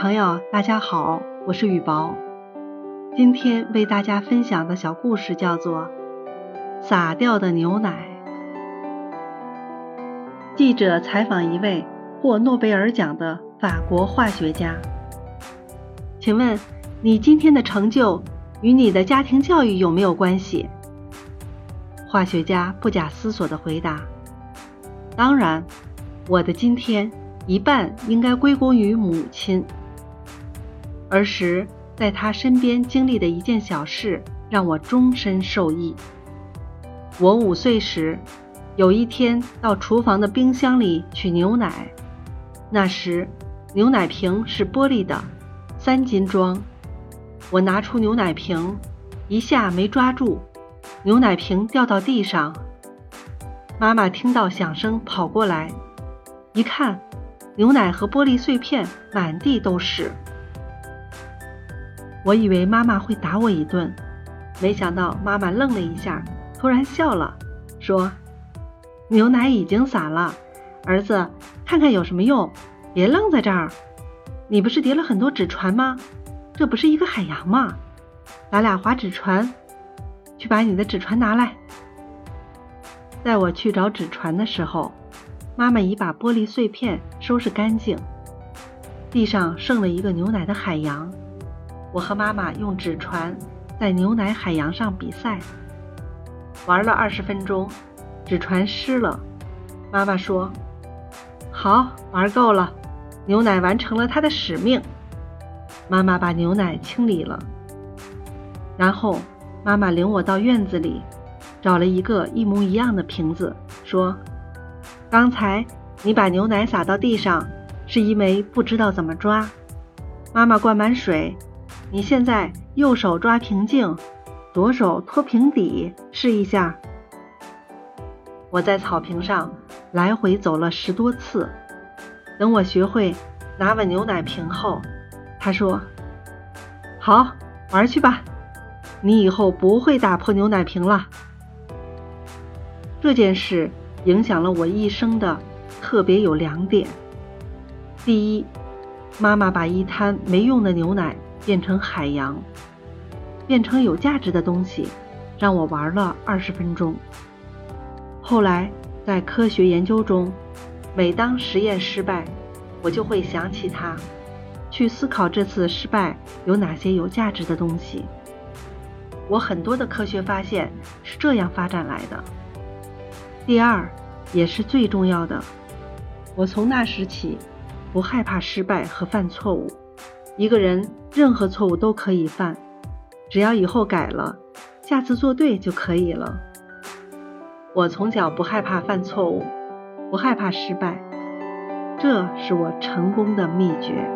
朋友，大家好，我是雨薄。今天为大家分享的小故事叫做《洒掉的牛奶》。记者采访一位获诺贝尔奖的法国化学家，请问你今天的成就与你的家庭教育有没有关系？化学家不假思索地回答：“当然，我的今天。”一半应该归功于母亲。儿时在他身边经历的一件小事，让我终身受益。我五岁时，有一天到厨房的冰箱里取牛奶，那时牛奶瓶是玻璃的，三斤装。我拿出牛奶瓶，一下没抓住，牛奶瓶掉到地上。妈妈听到响声跑过来，一看。牛奶和玻璃碎片满地都是，我以为妈妈会打我一顿，没想到妈妈愣了一下，突然笑了，说：“牛奶已经洒了，儿子，看看有什么用？别愣在这儿。你不是叠了很多纸船吗？这不是一个海洋吗？咱俩划纸船，去把你的纸船拿来。”在我去找纸船的时候。妈妈已把玻璃碎片收拾干净，地上剩了一个牛奶的海洋。我和妈妈用纸船在牛奶海洋上比赛，玩了二十分钟，纸船湿了。妈妈说：“好，玩够了，牛奶完成了它的使命。”妈妈把牛奶清理了，然后妈妈领我到院子里，找了一个一模一样的瓶子，说。刚才你把牛奶洒到地上，是因为不知道怎么抓。妈妈灌满水，你现在右手抓瓶颈，左手托瓶底，试一下。我在草坪上来回走了十多次，等我学会拿稳牛奶瓶后，他说：“好，玩去吧，你以后不会打破牛奶瓶了。”这件事。影响了我一生的特别有两点。第一，妈妈把一滩没用的牛奶变成海洋，变成有价值的东西，让我玩了二十分钟。后来在科学研究中，每当实验失败，我就会想起它，去思考这次失败有哪些有价值的东西。我很多的科学发现是这样发展来的。第二，也是最重要的，我从那时起不害怕失败和犯错误。一个人任何错误都可以犯，只要以后改了，下次做对就可以了。我从小不害怕犯错误，不害怕失败，这是我成功的秘诀。